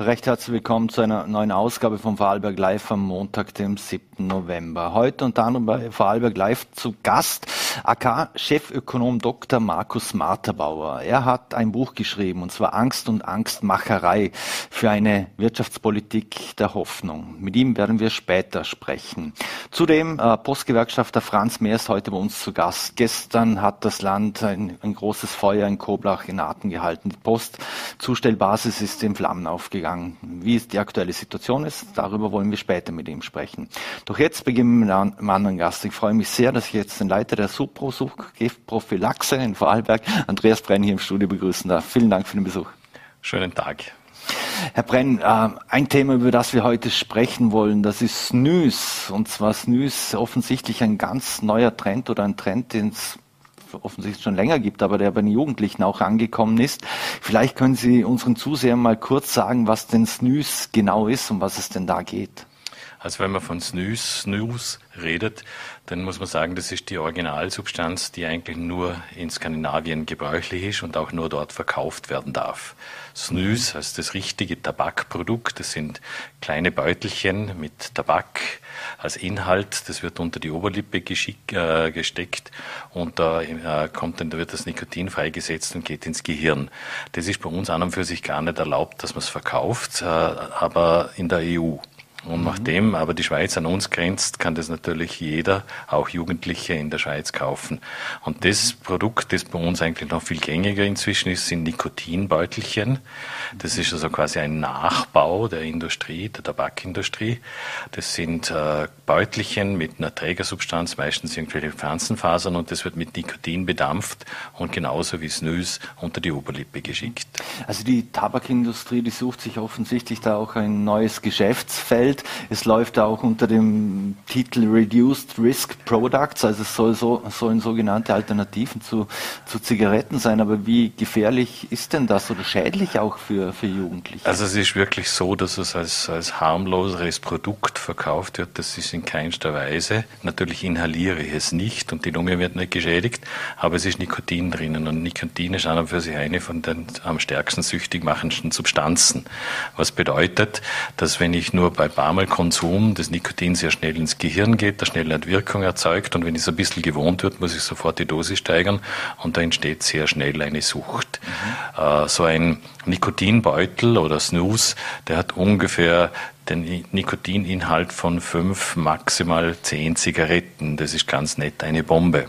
Recht herzlich willkommen zu einer neuen Ausgabe von Vorarlberg Live am Montag, dem 7. November. Heute unter anderem bei Vorarlberg Live zu Gast AK-Chefökonom Dr. Markus Marterbauer. Er hat ein Buch geschrieben, und zwar Angst und Angstmacherei für eine Wirtschaftspolitik der Hoffnung. Mit ihm werden wir später sprechen. Zudem äh, Postgewerkschafter Franz Mehr ist heute bei uns zu Gast. Gestern hat das Land ein, ein großes Feuer in Koblach in Atem gehalten. Die Postzustellbasis ist in Flammen aufgegangen gegangen. Wie es die aktuelle Situation ist, darüber wollen wir später mit ihm sprechen. Doch jetzt beginnen wir mit einem anderen Gast. Ich freue mich sehr, dass ich jetzt den Leiter der Supro-Giftprophylaxe in Vorarlberg, Andreas Brenn, hier im Studio begrüßen darf. Vielen Dank für den Besuch. Schönen Tag. Herr Brenn, äh, ein Thema, über das wir heute sprechen wollen, das ist Snus. Und zwar Snus offensichtlich ein ganz neuer Trend oder ein Trend, den es offensichtlich schon länger gibt, aber der bei den Jugendlichen auch angekommen ist. Vielleicht können Sie unseren Zusehern mal kurz sagen, was denn Snus genau ist und was es denn da geht. Also wenn man von Snus, Snus redet, dann muss man sagen, das ist die Originalsubstanz, die eigentlich nur in Skandinavien gebräuchlich ist und auch nur dort verkauft werden darf. Snus heißt das richtige Tabakprodukt. Das sind kleine Beutelchen mit Tabak als Inhalt. Das wird unter die Oberlippe geschick, äh, gesteckt und da äh, kommt dann, da wird das Nikotin freigesetzt und geht ins Gehirn. Das ist bei uns an und für sich gar nicht erlaubt, dass man es verkauft, äh, aber in der EU. Und nachdem aber die Schweiz an uns grenzt, kann das natürlich jeder, auch Jugendliche in der Schweiz kaufen. Und das Produkt, das bei uns eigentlich noch viel gängiger inzwischen ist, sind Nikotinbeutelchen. Das ist also quasi ein Nachbau der Industrie, der Tabakindustrie. Das sind äh, Beutelchen mit einer Trägersubstanz, meistens irgendwelche Pflanzenfasern und das wird mit Nikotin bedampft und genauso wie Snus unter die Oberlippe geschickt. Also die Tabakindustrie, die sucht sich offensichtlich da auch ein neues Geschäftsfeld Welt. Es läuft auch unter dem Titel Reduced Risk Products, also es soll so, sollen sogenannte Alternativen zu, zu Zigaretten sein. Aber wie gefährlich ist denn das oder schädlich auch für, für Jugendliche? Also es ist wirklich so, dass es als, als harmloseres Produkt verkauft wird. Das ist in keinster Weise. Natürlich inhaliere ich es nicht und die Lunge wird nicht geschädigt, aber es ist Nikotin drinnen und Nikotin ist an und für sich eine von den am stärksten süchtig machenden Substanzen. Was bedeutet, dass wenn ich nur bei barmer Konsum das Nikotin sehr schnell ins Gehirn geht, da schnell eine Wirkung erzeugt und wenn es ein bisschen gewohnt wird, muss ich sofort die Dosis steigern und da entsteht sehr schnell eine Sucht. Mhm. So ein Nikotinbeutel oder Snooze, der hat ungefähr den Nikotininhalt von fünf, maximal zehn Zigaretten. Das ist ganz nett eine Bombe.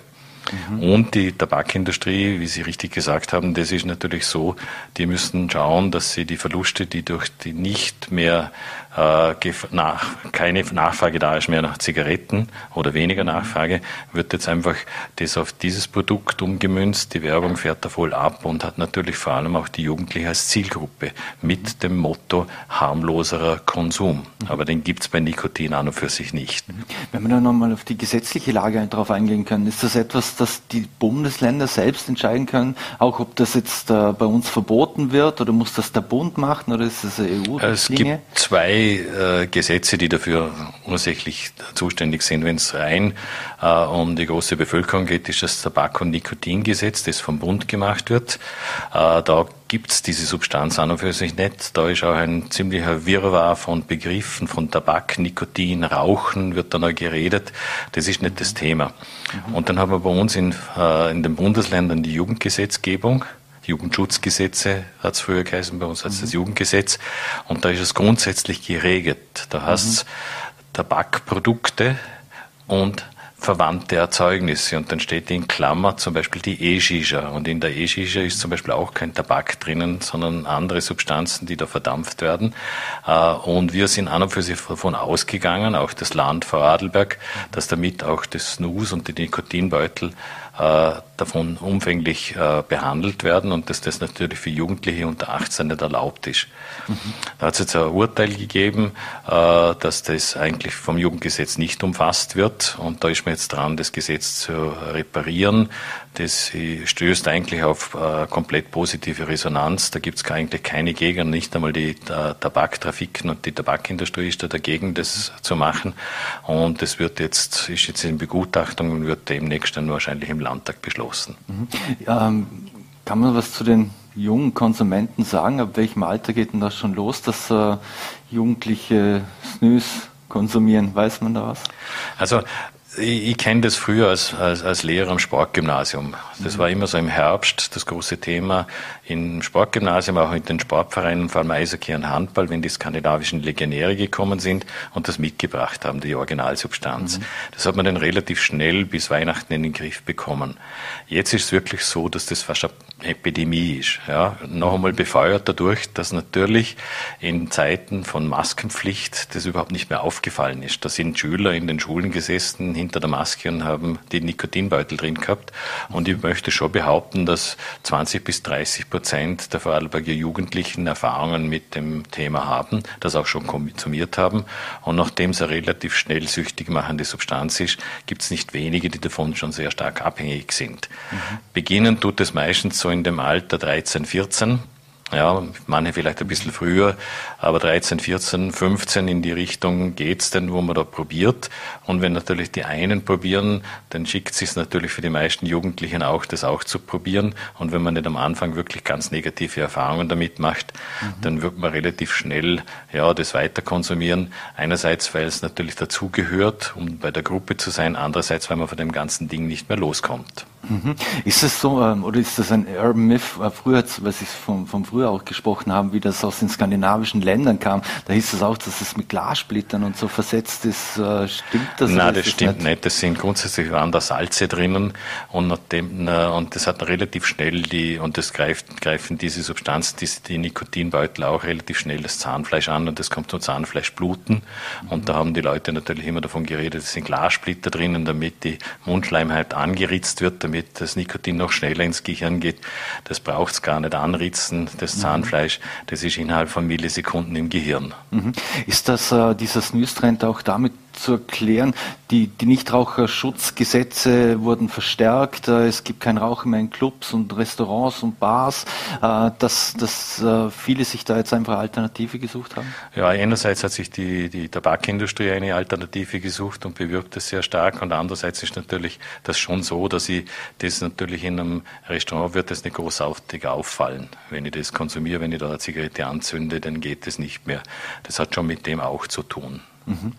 Mhm. Und die Tabakindustrie, wie Sie richtig gesagt haben, das ist natürlich so, die müssen schauen, dass sie die Verluste, die durch die nicht mehr äh, nach, keine Nachfrage da ist mehr nach Zigaretten oder weniger Nachfrage, wird jetzt einfach das auf dieses Produkt umgemünzt. Die Werbung fährt da voll ab und hat natürlich vor allem auch die Jugendliche als Zielgruppe mit dem Motto harmloserer Konsum. Aber den gibt es bei Nikotin an und für sich nicht. Wenn wir dann nochmal auf die gesetzliche Lage darauf eingehen können, ist das etwas, das die Bundesländer selbst entscheiden können, auch ob das jetzt äh, bei uns verboten wird oder muss das der Bund machen oder ist das eine EU-Richtlinie? Es gibt zwei äh, Gesetze, die dafür ursächlich zuständig sind. Wenn es rein äh, um die große Bevölkerung geht, ist das Tabak- und Nikotingesetz, das vom Bund gemacht wird. Äh, da gibt es diese Substanz an und für sich nicht. Da ist auch ein ziemlicher Wirrwarr von Begriffen, von Tabak, Nikotin, Rauchen wird da noch geredet. Das ist nicht das Thema. Mhm. Und dann haben wir bei uns in, äh, in den Bundesländern die Jugendgesetzgebung. Jugendschutzgesetze hat es früher geheißen, bei uns hat es mhm. das Jugendgesetz. Und da ist es grundsätzlich geregelt. Da heißt es mhm. Tabakprodukte und verwandte Erzeugnisse. Und dann steht in Klammer zum Beispiel die E-Shisha. Und in der E-Shisha ist zum Beispiel auch kein Tabak drinnen, sondern andere Substanzen, die da verdampft werden. Äh, und wir sind an und für sich davon ausgegangen, auch das Land Vorarlberg, dass damit auch das Snus und die Nikotinbeutel äh, davon umfänglich äh, behandelt werden und dass das natürlich für Jugendliche unter 18 nicht erlaubt ist. Mhm. Da hat es jetzt ein Urteil gegeben, äh, dass das eigentlich vom Jugendgesetz nicht umfasst wird und da ist man jetzt dran, das Gesetz zu reparieren. Das stößt eigentlich auf komplett positive Resonanz. Da gibt es eigentlich keine Gegner, nicht einmal die Tabaktrafiken und die Tabakindustrie ist da dagegen, das zu machen. Und das wird jetzt, ist jetzt in Begutachtung und wird demnächst dann wahrscheinlich im Landtag beschlossen. Mhm. Ähm, kann man was zu den jungen Konsumenten sagen? Ab welchem Alter geht denn das schon los, dass äh, Jugendliche Snus konsumieren? Weiß man da was? Also ich, ich kenne das früher als, als, als Lehrer am Sportgymnasium. Das war immer so im Herbst das große Thema im Sportgymnasium, auch in den Sportvereinen, vor allem Eishockey und Handball, wenn die skandinavischen Legionäre gekommen sind und das mitgebracht haben, die Originalsubstanz. Mhm. Das hat man dann relativ schnell bis Weihnachten in den Griff bekommen. Jetzt ist es wirklich so, dass das fast eine Epidemie ist. Ja, noch einmal befeuert dadurch, dass natürlich in Zeiten von Maskenpflicht das überhaupt nicht mehr aufgefallen ist. Da sind Schüler in den Schulen gesessen, hinter der Maske und haben die Nikotinbeutel drin gehabt. Und ich möchte schon behaupten, dass 20 bis 30 Prozent der Vorarlberger Jugendlichen Erfahrungen mit dem Thema haben, das auch schon konsumiert haben. Und nachdem es eine relativ schnell süchtig machende Substanz ist, gibt es nicht wenige, die davon schon sehr stark abhängig sind. Mhm. Beginnen tut es meistens so in dem Alter 13, 14 ja, manche vielleicht ein bisschen früher, aber 13, 14, 15 in die Richtung geht's denn, wo man da probiert. Und wenn natürlich die einen probieren, dann schickt sich natürlich für die meisten Jugendlichen auch, das auch zu probieren. Und wenn man nicht am Anfang wirklich ganz negative Erfahrungen damit macht, mhm. dann wird man relativ schnell, ja, das weiter konsumieren. Einerseits, weil es natürlich dazugehört, um bei der Gruppe zu sein. Andererseits, weil man von dem ganzen Ding nicht mehr loskommt. Mhm. Ist es so, ähm, oder ist das ein Urban Myth, äh, früher, was ich vom, vom früher auch gesprochen haben, wie das aus den skandinavischen Ländern kam, da hieß es auch, dass es mit Glassplittern und so versetzt ist. Äh, stimmt das? Nein, das stimmt nicht? nicht. Das sind grundsätzlich waren da Salze drinnen und, nachdem, und das hat relativ schnell die, und das greift, greifen diese Substanzen, die, die Nikotinbeutel auch relativ schnell das Zahnfleisch an und das kommt zum Zahnfleischbluten. Mhm. Und da haben die Leute natürlich immer davon geredet, es sind Glassplitter drinnen, damit die Mundschleimhaut angeritzt wird, damit das Nikotin noch schneller ins Gehirn geht. Das braucht es gar nicht anritzen, das mhm. Zahnfleisch, das ist innerhalb von Millisekunden im Gehirn. Mhm. Ist das äh, dieser Snus-Trend auch damit zu erklären. Die, die Nichtraucherschutzgesetze wurden verstärkt. Äh, es gibt kein Rauchen mehr in Clubs und Restaurants und Bars. Äh, dass, dass äh, viele sich da jetzt einfach Alternative gesucht haben? Ja, einerseits hat sich die, die Tabakindustrie eine Alternative gesucht und bewirbt das sehr stark. Und andererseits ist natürlich das schon so, dass ich das natürlich in einem Restaurant wird das nicht großartig auffallen. Wenn ich das konsumiere, wenn ich da eine Zigarette anzünde, dann geht es nicht mehr. Das hat schon mit dem auch zu tun. Mhm.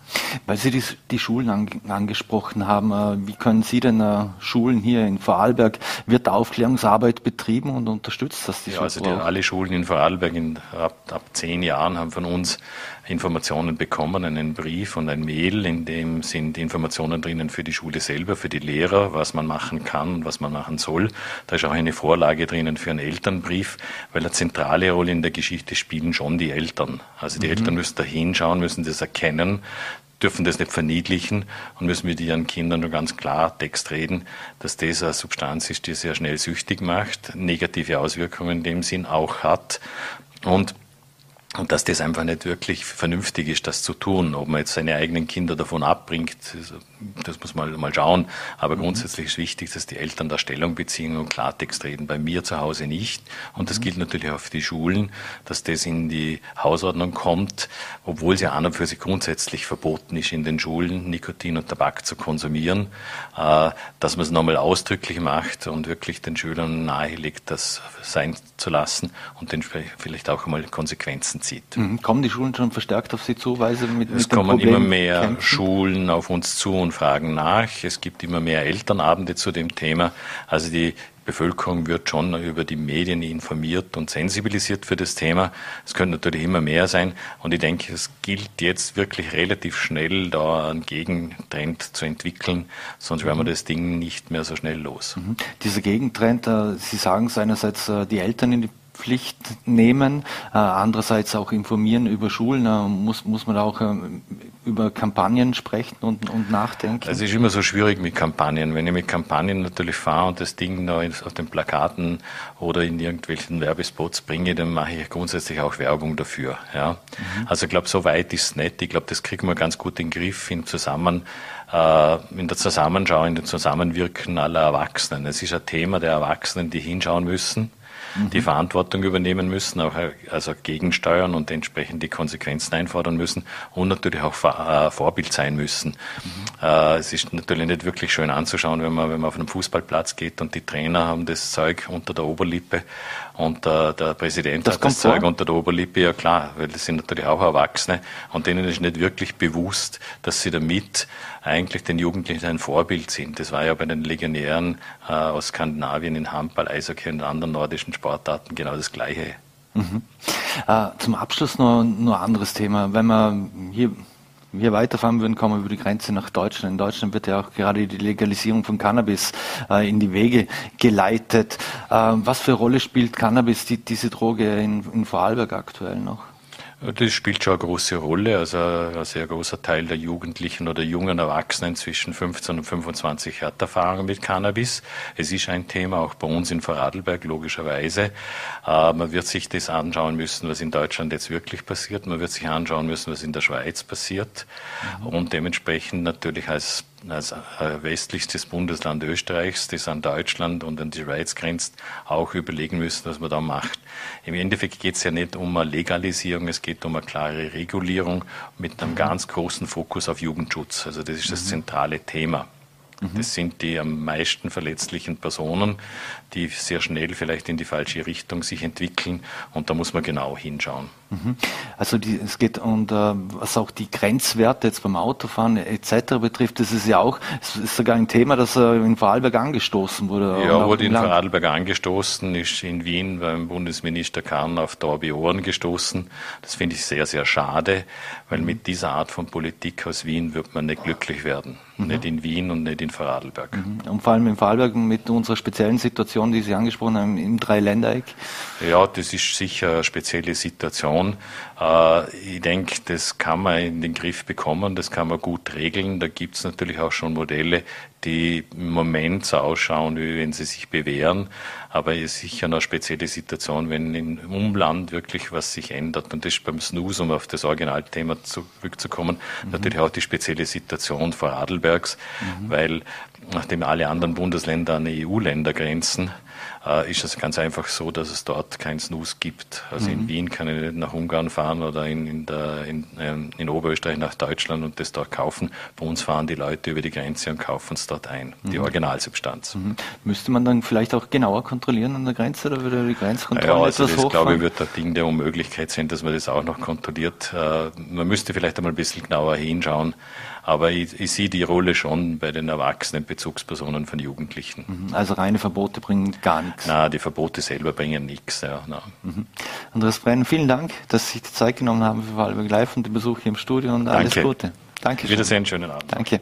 Weil Sie die, die Schulen an, angesprochen haben, äh, wie können Sie denn äh, Schulen hier in Vorarlberg, wird Aufklärungsarbeit betrieben und unterstützt das die ja, Also die, alle Schulen in Vorarlberg in, ab, ab zehn Jahren haben von uns Informationen bekommen, einen Brief und ein Mail, in dem sind Informationen drinnen für die Schule selber, für die Lehrer, was man machen kann und was man machen soll. Da ist auch eine Vorlage drinnen für einen Elternbrief, weil eine zentrale Rolle in der Geschichte spielen schon die Eltern. Also die mhm. Eltern müssen da hinschauen, müssen das erkennen, dürfen das nicht verniedlichen. Und müssen mit ihren Kindern nur ganz klar Text reden, dass das eine Substanz ist, die sehr schnell süchtig macht, negative Auswirkungen in dem Sinn auch hat. Und und dass das einfach nicht wirklich vernünftig ist, das zu tun. Ob man jetzt seine eigenen Kinder davon abbringt, das muss man mal schauen. Aber mhm. grundsätzlich ist wichtig, dass die Eltern da Stellung beziehen und Klartext reden. Bei mir zu Hause nicht. Und das mhm. gilt natürlich auch für die Schulen, dass das in die Hausordnung kommt, obwohl es ja an und für sich grundsätzlich verboten ist, in den Schulen Nikotin und Tabak zu konsumieren, äh, dass man es nochmal ausdrücklich macht und wirklich den Schülern nahelegt, das sein zu lassen und den vielleicht auch einmal Konsequenzen zieht. Mhm. Kommen die Schulen schon verstärkt auf Sie zu, weil Sie mit, es mit kommen immer mehr kämpfen? Schulen auf uns zu und fragen nach. Es gibt immer mehr Elternabende zu dem Thema. Also die Bevölkerung wird schon über die Medien informiert und sensibilisiert für das Thema. Es könnte natürlich immer mehr sein. Und ich denke, es gilt jetzt wirklich relativ schnell, da einen Gegentrend zu entwickeln, sonst werden wir das Ding nicht mehr so schnell los. Mhm. Dieser Gegentrend, äh, Sie sagen es einerseits, äh, die Eltern in die Pflicht nehmen, äh, andererseits auch informieren über Schulen. Äh, muss, muss man auch äh, über Kampagnen sprechen und, und nachdenken? Es ist immer so schwierig mit Kampagnen. Wenn ich mit Kampagnen natürlich fahre und das Ding da auf den Plakaten oder in irgendwelchen Werbespots bringe, dann mache ich grundsätzlich auch Werbung dafür. Ja? Mhm. Also ich glaube, so weit ist es nicht. Ich glaube, das kriegen wir ganz gut in den Griff in Zusammen äh, in der Zusammenschau, in dem Zusammenwirken aller Erwachsenen. Es ist ein Thema der Erwachsenen, die hinschauen müssen die Verantwortung übernehmen müssen, auch also gegensteuern und entsprechend die Konsequenzen einfordern müssen und natürlich auch äh, Vorbild sein müssen. Mhm. Es ist natürlich nicht wirklich schön anzuschauen, wenn man, wenn man auf einem Fußballplatz geht und die Trainer haben das Zeug unter der Oberlippe Und äh, der Präsident das hat das Zeug unter der Oberlippe, ja klar, weil das sind natürlich auch Erwachsene und denen ist nicht wirklich bewusst, dass sie damit eigentlich den Jugendlichen ein Vorbild sind. Das war ja bei den Legionären äh, aus Skandinavien in Handball, Eishockey und anderen nordischen Sportarten genau das Gleiche. Mhm. Äh, zum Abschluss noch, noch ein anderes Thema. Wenn wir hier wir weiterfahren würden, kommen wir über die Grenze nach Deutschland. In Deutschland wird ja auch gerade die Legalisierung von Cannabis äh, in die Wege geleitet. Äh, was für Rolle spielt Cannabis, die, diese Droge in, in Vorarlberg aktuell noch? Das spielt schon eine große Rolle. Also ein sehr großer Teil der Jugendlichen oder jungen Erwachsenen zwischen 15 und 25 hat Erfahrung mit Cannabis. Es ist ein Thema, auch bei uns in Vorarlberg, logischerweise. Äh, man wird sich das anschauen müssen, was in Deutschland jetzt wirklich passiert. Man wird sich anschauen müssen, was in der Schweiz passiert. Mhm. Und dementsprechend natürlich als als westlichstes Bundesland Österreichs, das an Deutschland und an die Schweiz grenzt, auch überlegen müssen, was man da macht. Im Endeffekt geht es ja nicht um eine Legalisierung, es geht um eine klare Regulierung mit einem ganz großen Fokus auf Jugendschutz. Also das ist das mhm. zentrale Thema. Mhm. Das sind die am meisten verletzlichen Personen, die sehr schnell vielleicht in die falsche Richtung sich entwickeln. Und da muss man genau hinschauen. Mhm. Also die, es geht und äh, was auch die Grenzwerte jetzt beim Autofahren etc. betrifft, das ist ja auch, es ist sogar ein Thema, das äh, in Vorarlberg angestoßen wurde. Ja, wurde in Vorarlberg angestoßen, ist in Wien beim Bundesminister Kahn auf taube Ohren gestoßen. Das finde ich sehr, sehr schade, weil mit dieser Art von Politik aus Wien wird man nicht glücklich werden. Mhm. Nicht in Wien und nicht in Vorarlberg. Mhm. Und vor allem in Vorarlberg mit unserer speziellen Situation, die Sie angesprochen haben, im Dreiländereck? Ja, das ist sicher eine spezielle Situation. Äh, ich denke, das kann man in den Griff bekommen, das kann man gut regeln. Da gibt es natürlich auch schon Modelle, die im Moment so ausschauen, wie wenn sie sich bewähren. Aber es ist sicher eine spezielle Situation, wenn im Umland wirklich was sich ändert. Und das ist beim Snooze, um auf das Originalthema zurückzukommen, mhm. natürlich auch die spezielle Situation Vorarlbergs, mhm. weil nachdem alle anderen Bundesländer an EU-Länder grenzen, äh, ist es ganz einfach so, dass es dort kein Snus gibt. Also mhm. in Wien kann ich nicht nach Ungarn fahren oder in, in, der, in, ähm, in Oberösterreich nach Deutschland und das dort kaufen. Bei uns fahren die Leute über die Grenze und kaufen es dort ein, die mhm. Originalsubstanz. Mhm. Müsste man dann vielleicht auch genauer kontrollieren an der Grenze oder würde die Grenzkontrolle ja, also etwas das, glaube ich, wird ein Ding der Unmöglichkeit sein, dass man das auch noch kontrolliert. Äh, man müsste vielleicht einmal ein bisschen genauer hinschauen. Aber ich, ich sehe die Rolle schon bei den erwachsenen Bezugspersonen von Jugendlichen. Mhm. Also reine Verbote bringen gar nichts. Na, die Verbote selber bringen nichts. Ja, mhm. Andreas Brenn, vielen Dank, dass Sie sich die Zeit genommen haben für Wahlberg Live und den Besuch hier im Studio und alles Danke. Gute. Danke. Wiedersehen, schönen Abend. Danke.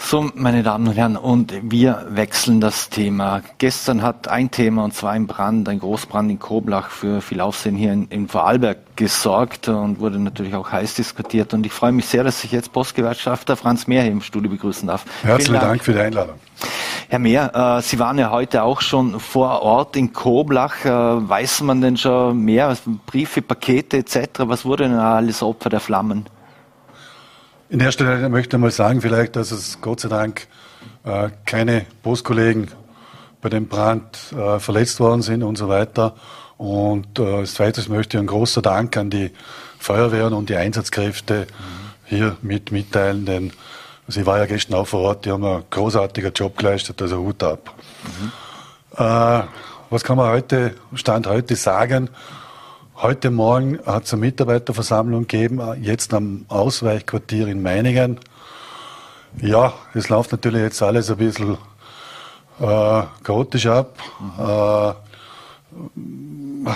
So, meine Damen und Herren, und wir wechseln das Thema. Gestern hat ein Thema, und zwar ein Brand, ein Großbrand in Koblach für viel Aufsehen hier in, in Vorarlberg gesorgt und wurde natürlich auch heiß diskutiert. Und ich freue mich sehr, dass ich jetzt Postgewerkschafter Franz Mehr hier im Studio begrüßen darf. Herzlichen Dank. Dank. für die Einladung. Herr Mehr, äh, Sie waren ja heute auch schon vor Ort in Koblach. Äh, weiß man denn schon mehr? Briefe, Pakete etc.? Was wurde denn alles Opfer der Flammen? In erster Linie möchte ich mal sagen, vielleicht, dass es Gott sei Dank äh, keine Postkollegen bei dem Brand äh, verletzt worden sind und so weiter. Und äh, als zweites möchte ich einen großen Dank an die Feuerwehren und die Einsatzkräfte hier mit mitteilen, denn sie war ja gestern auch vor Ort, die haben einen großartigen Job geleistet, also Hut ab. Mhm. Äh, was kann man heute, Stand heute sagen? Heute Morgen hat es eine Mitarbeiterversammlung gegeben, jetzt am Ausweichquartier in Meiningen. Ja, es läuft natürlich jetzt alles ein bisschen äh, chaotisch ab. Mhm. Äh,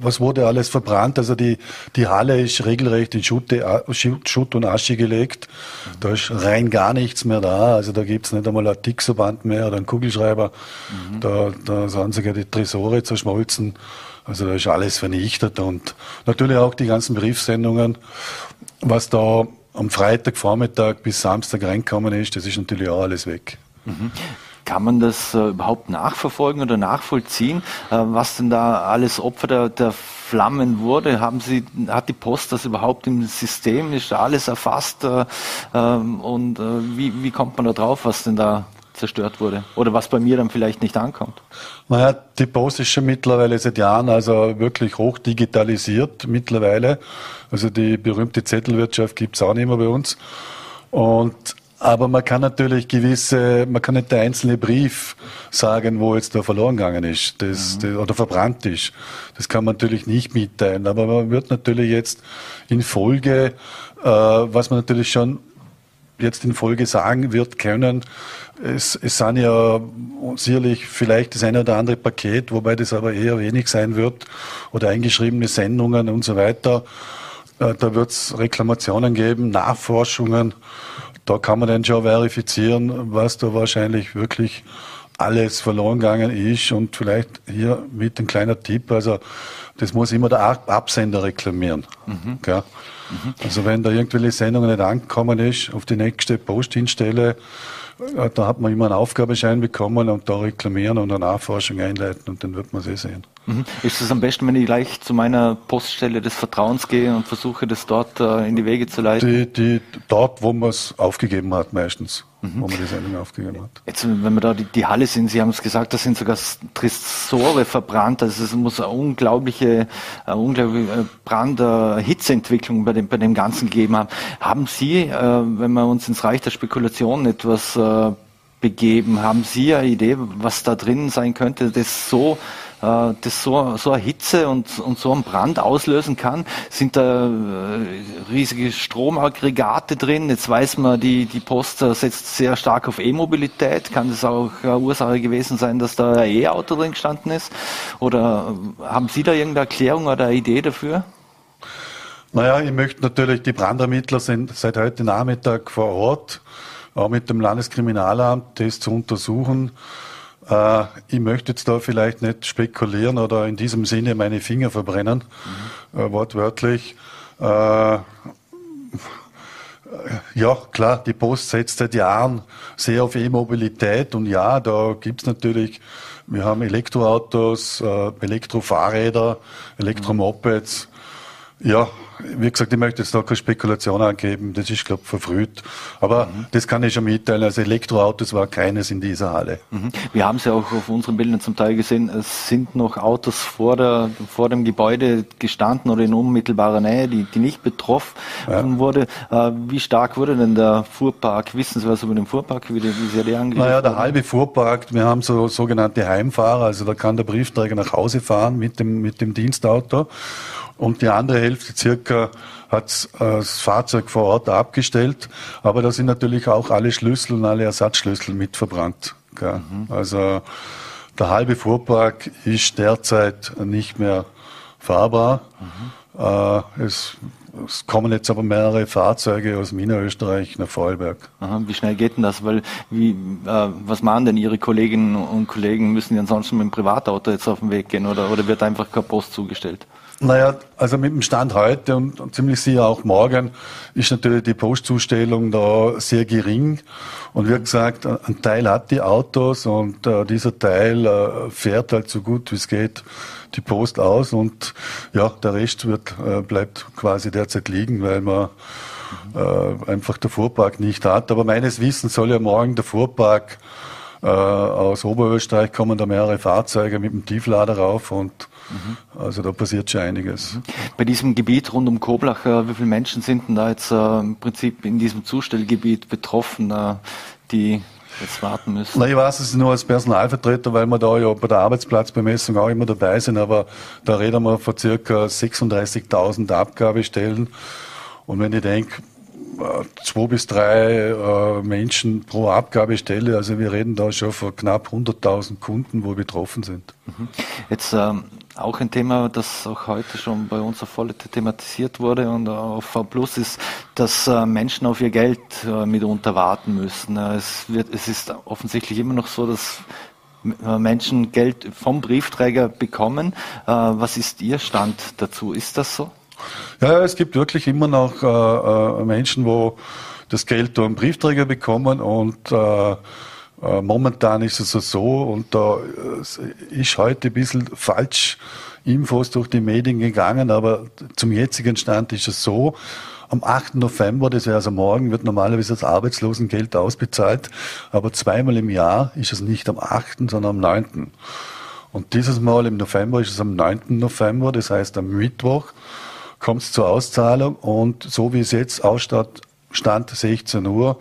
was wurde alles verbrannt? Also die, die Halle ist regelrecht in Schutt, Schutt und Asche gelegt. Da ist rein gar nichts mehr da. Also da gibt's nicht einmal ein Tixoband mehr oder einen Kugelschreiber. Mhm. Da, da sind sogar die Tresore zerschmolzen. Also da ist alles vernichtet und natürlich auch die ganzen Briefsendungen, was da am Freitagvormittag bis Samstag reinkommen ist, das ist natürlich auch alles weg. Mhm. Kann man das äh, überhaupt nachverfolgen oder nachvollziehen, äh, was denn da alles Opfer der, der, Flammen wurde? Haben Sie, hat die Post das überhaupt im System? Ist da alles erfasst? Äh, ähm, und äh, wie, wie kommt man da drauf, was denn da zerstört wurde oder was bei mir dann vielleicht nicht ankommt? Naja, die Post ist schon mittlerweile seit Jahren also wirklich hoch digitalisiert mittlerweile. Also die berühmte Zettelwirtschaft gibt es auch nicht mehr bei uns. Und Aber man kann natürlich gewisse, man kann nicht der einzelne Brief sagen, wo jetzt da verloren gegangen ist das, mhm. das, oder verbrannt ist. Das kann man natürlich nicht mitteilen. Aber man wird natürlich jetzt in Folge, äh, was man natürlich schon jetzt in Folge sagen wird können, es, es sind ja sicherlich vielleicht das eine oder andere Paket, wobei das aber eher wenig sein wird, oder eingeschriebene Sendungen und so weiter. Äh, da wird es Reklamationen geben, Nachforschungen da kann man dann schon verifizieren, was da wahrscheinlich wirklich alles verloren gegangen ist und vielleicht hier mit ein kleiner Tipp, also das muss immer der Absender reklamieren. Mhm. Mhm. Also wenn da irgendwelche Sendungen nicht angekommen ist, auf die nächste Postdienststelle, äh, da hat man immer einen Aufgabeschein bekommen und da reklamieren und eine Nachforschung einleiten und dann wird man es eh sehen. Mhm. Ist es am besten, wenn ich gleich zu meiner Poststelle des Vertrauens gehe und versuche, das dort äh, in die Wege zu leiten? Die, die, dort, wo man es aufgegeben hat, meistens. Mhm. Wo man die Sendung aufgegeben hat. Jetzt, wenn wir da die, die Halle sind, Sie haben es gesagt, da sind sogar Tresore verbrannt. Also es muss eine unglaubliche, eine unglaubliche Brand, Hitzeentwicklung bei dem, bei dem Ganzen gegeben haben. Haben Sie, äh, wenn wir uns ins Reich der Spekulation etwas äh, begeben, haben Sie eine Idee, was da drin sein könnte, das so äh, das so, so eine Hitze und, und so einen Brand auslösen kann. Sind da äh, riesige Stromaggregate drin? Jetzt weiß man, die, die Post setzt sehr stark auf E-Mobilität. Kann das auch eine Ursache gewesen sein, dass da ein E-Auto drin gestanden ist? Oder haben Sie da irgendeine Erklärung oder eine Idee dafür? Naja, ich möchte natürlich, die Brandermittler sind seit heute Nachmittag vor Ort, auch mit dem Landeskriminalamt, das zu untersuchen. Äh, ich möchte jetzt da vielleicht nicht spekulieren oder in diesem Sinne meine Finger verbrennen, mhm. äh, wortwörtlich. Äh, ja, klar, die Post setzt seit Jahren sehr auf E-Mobilität und ja, da gibt's natürlich, wir haben Elektroautos, äh, Elektrofahrräder, Elektromopeds. Ja, wie gesagt, ich möchte jetzt noch keine Spekulation angeben, das ist, glaube ich, verfrüht. Aber mhm. das kann ich schon mitteilen. Also Elektroautos war keines in dieser Halle. Mhm. Wir haben es ja auch auf unseren Bildern zum Teil gesehen, es sind noch Autos vor, der, vor dem Gebäude gestanden oder in unmittelbarer Nähe, die, die nicht betroffen ja. wurde. Äh, wie stark wurde denn der Fuhrpark? Wissen Sie was über den Fuhrpark, wie, wie sehr der angelegt Naja, der halbe Fuhrpark, wir haben so sogenannte Heimfahrer, also da kann der Briefträger nach Hause fahren mit dem, mit dem Dienstauto und die andere Hälfte circa hat äh, das Fahrzeug vor Ort abgestellt. Aber da sind natürlich auch alle Schlüssel und alle Ersatzschlüssel mit verbrannt. Mhm. Also der halbe Fuhrpark ist derzeit nicht mehr fahrbar. Mhm. Äh, es, es, kommen jetzt aber mehrere Fahrzeuge aus Niederösterreich nach Vorarlberg. Aha, wie schnell geht denn das? Weil wie, äh, was machen denn Ihre Kolleginnen und Kollegen? Müssen die ansonsten mit dem Privatauto jetzt auf den Weg gehen oder, oder wird einfach keine Post zugestellt? Naja, also mit dem Stand heute und, ziemlich sicher auch morgen ist natürlich die Postzustellung da sehr gering. Und wie gesagt, ein Teil hat die Autos und äh, dieser Teil äh, fährt halt so gut wie es geht die Post aus und ja, der Rest wird, äh, bleibt quasi derzeit liegen, weil man äh, einfach der Fuhrpark nicht hat. Aber meines Wissens soll ja morgen der Fuhrpark äh, aus Oberösterreich kommen da mehrere Fahrzeuge mit dem Tieflader rauf und Mhm. Also da passiert schon einiges. Mhm. Bei diesem Gebiet rund um Koblach, äh, wie viele Menschen sind denn da jetzt äh, im Prinzip in diesem Zustellgebiet betroffen, äh, die jetzt warten müssen? Na, ich weiß es nur als Personalvertreter, weil wir da ja bei der Arbeitsplatzbemessung auch immer dabei sind, aber da reden wir von circa 36.000 Abgabestellen. Und wenn ich denke, zwei bis drei äh, Menschen pro Abgabestelle. Also wir reden da schon von knapp 100.000 Kunden, wo betroffen sind. Mhm. Jetzt ähm, auch ein Thema, das auch heute schon bei uns auf Vollete thematisiert wurde und auf V Plus ist, dass äh, Menschen auf ihr Geld äh, mitunter warten müssen. Äh, es, wird, es ist offensichtlich immer noch so, dass Menschen Geld vom Briefträger bekommen. Was ist Ihr Stand dazu? Ist das so? Ja, es gibt wirklich immer noch Menschen, wo das Geld durch einen Briefträger bekommen und momentan ist es so und da äh, ist heute ein bisschen falsch Infos durch die Medien gegangen, aber zum jetzigen Stand ist es so, am 8. November, das wäre also morgen, wird normalerweise das Arbeitslosengeld ausbezahlt, aber zweimal im Jahr ist es nicht am 8., sondern am 9. Und dieses Mal im November ist es am 9. November, das heißt am Mittwoch kommt es zur Auszahlung und so wie es jetzt ausstand, Stand 16 Uhr,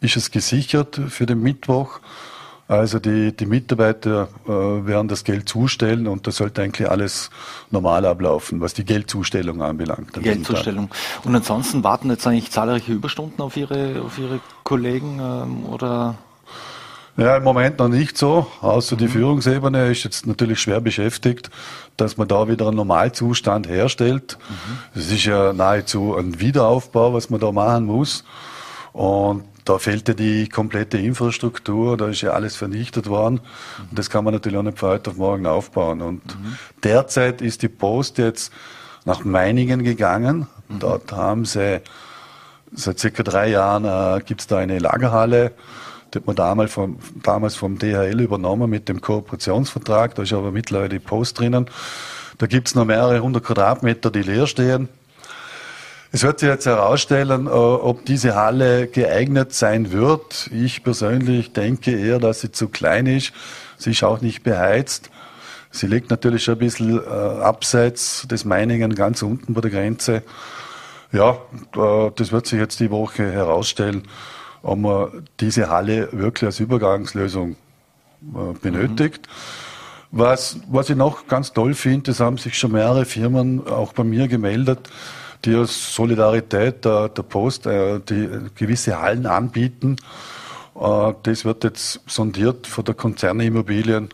ist es gesichert für den Mittwoch. Also die, die Mitarbeiter äh, werden das Geld zustellen und das sollte eigentlich alles normal ablaufen, was die Geldzustellung anbelangt. An Geldzustellung. Und ansonsten warten jetzt eigentlich zahlreiche Überstunden auf Ihre, auf Ihre Kollegen ähm, oder? Ja, im Moment noch nicht so. Außer die mhm. Führungsebene ist jetzt natürlich schwer beschäftigt, dass man da wieder einen Normalzustand herstellt. Es mhm. ist ja nahezu ein Wiederaufbau, was man da machen muss. Und da fehlt ja die komplette Infrastruktur, da ist ja alles vernichtet worden. Und das kann man natürlich auch nicht von heute auf morgen aufbauen. Und mhm. derzeit ist die Post jetzt nach Meiningen gegangen. Mhm. Dort haben sie seit circa drei Jahren äh, gibt es da eine Lagerhalle. Die hat man damals vom, damals vom DHL übernommen mit dem Kooperationsvertrag. Da ist aber mittlerweile die Post drinnen. Da gibt es noch mehrere hundert Quadratmeter, die leer stehen. Es wird sich jetzt herausstellen, äh, ob diese Halle geeignet sein wird. Ich persönlich denke eher, dass sie zu klein ist. Sie ist auch nicht beheizt. Sie liegt natürlich schon ein bisschen äh, abseits des Meiningen, ganz unten bei der Grenze. Ja, äh, das wird sich jetzt die Woche herausstellen, ob man diese Halle wirklich als Übergangslösung benötigt. Mhm. Was, was ich noch ganz toll finde, es haben sich schon mehrere Firmen auch bei mir gemeldet, die aus Solidarität der, der Post äh, die gewisse Hallen anbieten. Äh, das wird jetzt sondiert von der Konzernimmobilien.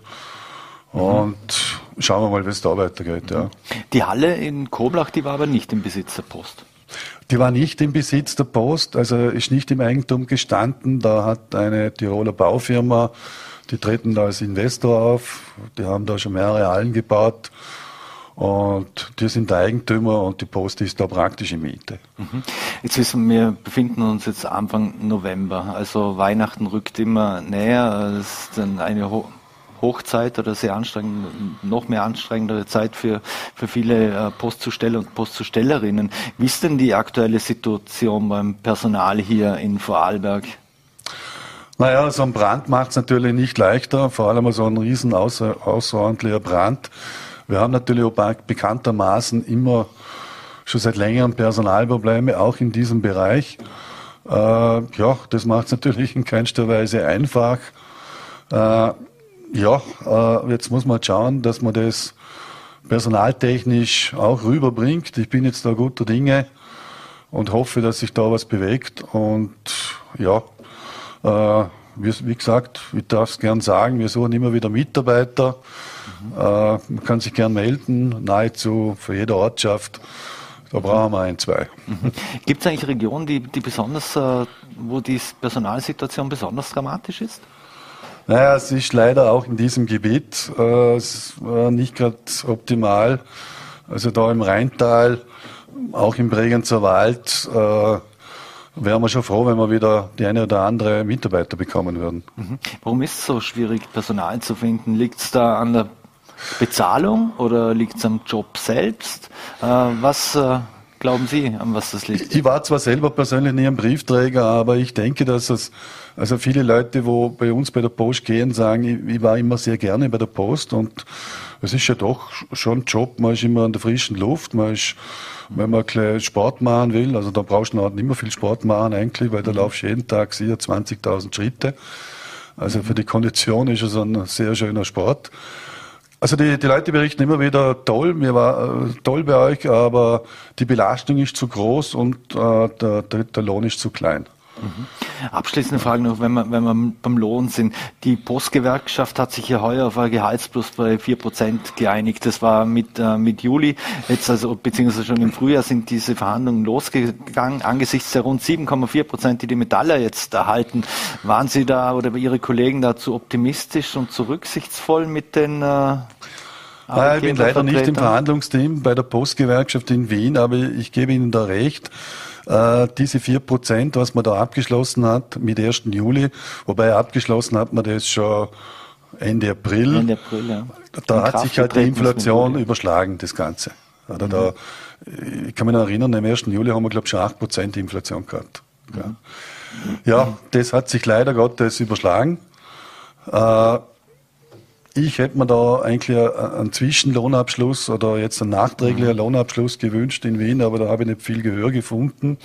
Und mhm. schauen wir mal, wie es da weitergeht. Ja. Die Halle in Koblach, die war aber nicht im Besitz der Post. Die war nicht im Besitz der Post, also ist nicht im Eigentum gestanden. Da hat eine Tiroler Baufirma, die treten da als Investor auf, die haben da schon mehrere Hallen gebaut und die sind Eigentümer und die Post ist da praktisch in Miete. Mhm. Jetzt wissen wir, wir befinden uns jetzt Anfang November. Also Weihnachten rückt immer näher. Es ist dann eine Ho Hochzeit oder sehr anstrengend, noch mehr anstrengendere Zeit für, für viele äh, Postzusteller und Postzustellerinnen. Wie ist denn die aktuelle Situation beim Personal hier in Vorarlberg? Naja, so ein Brand macht es natürlich nicht leichter, vor allem so ein riesen außer, außerordentlicher Brand wir haben natürlich bekanntermaßen immer schon seit längerem Personalprobleme, auch in diesem Bereich. Äh, ja, das macht es natürlich in keinster Weise einfach. Äh, ja, äh, jetzt muss man schauen, dass man das personaltechnisch auch rüberbringt. Ich bin jetzt da guter Dinge und hoffe, dass sich da was bewegt. Und ja, äh, wie, wie gesagt, ich darf es gern sagen, wir suchen immer wieder Mitarbeiter. Mhm. Äh, man kann sich gern melden, nahezu für jede Ortschaft. Da brauchen wir ein, zwei. Mhm. Gibt es eigentlich Regionen, die, die besonders, äh, wo die Personalsituation besonders dramatisch ist? Naja, es ist leider auch in diesem Gebiet äh, nicht gerade optimal. Also da im Rheintal, auch im Bregenzer Wald, äh, wären wir schon froh, wenn wir wieder die eine oder andere Mitarbeiter bekommen würden. Mhm. Warum ist es so schwierig, Personal zu finden? Liegt es da an der Bezahlung oder liegt es am Job selbst? Äh, was äh, glauben Sie, an was das liegt? Ich war zwar selber persönlich nie ein Briefträger, aber ich denke, dass es, also viele Leute, wo bei uns bei der Post gehen, sagen, ich, ich war immer sehr gerne bei der Post und es ist ja doch schon ein Job, man ist immer an der frischen Luft, man ist wenn man ein Sport machen will, also da brauchst du noch nicht mehr viel Sport machen eigentlich, weil da mhm. laufst du jeden Tag sicher 20.000 Schritte. Also für die Kondition ist es ein sehr schöner Sport. Also die, die Leute berichten immer wieder toll, mir war äh, toll bei euch, aber die Belastung ist zu groß und äh, der, der, der Lohn ist zu klein. Mhm. Abschließende Frage noch, wenn wir, wenn wir beim Lohn sind. Die Postgewerkschaft hat sich ja heuer auf ein Gehaltsplus bei 4% geeinigt. Das war mit, äh, mit Juli, jetzt also, beziehungsweise schon im Frühjahr sind diese Verhandlungen losgegangen. Angesichts der rund 7,4%, die die Metaller jetzt erhalten, waren Sie da oder Ihre Kollegen dazu optimistisch und zu rücksichtsvoll mit den äh, ich bin leider nicht im Verhandlungsteam bei der Postgewerkschaft in Wien, aber ich gebe Ihnen da recht. Äh, diese vier Prozent, was man da abgeschlossen hat mit 1. Juli, wobei abgeschlossen hat man das schon Ende April. Ende April, ja. Da hat sich halt die Inflation überschlagen, das Ganze. Oder mhm. da, ich kann mich noch erinnern, im 1. Juli haben wir, glaube ich, schon 8 Prozent Inflation gehabt. Mhm. Ja, das hat sich leider Gottes überschlagen. Äh, ich hätte mir da eigentlich einen Zwischenlohnabschluss oder jetzt einen nachträglichen mhm. Lohnabschluss gewünscht in Wien, aber da habe ich nicht viel Gehör gefunden.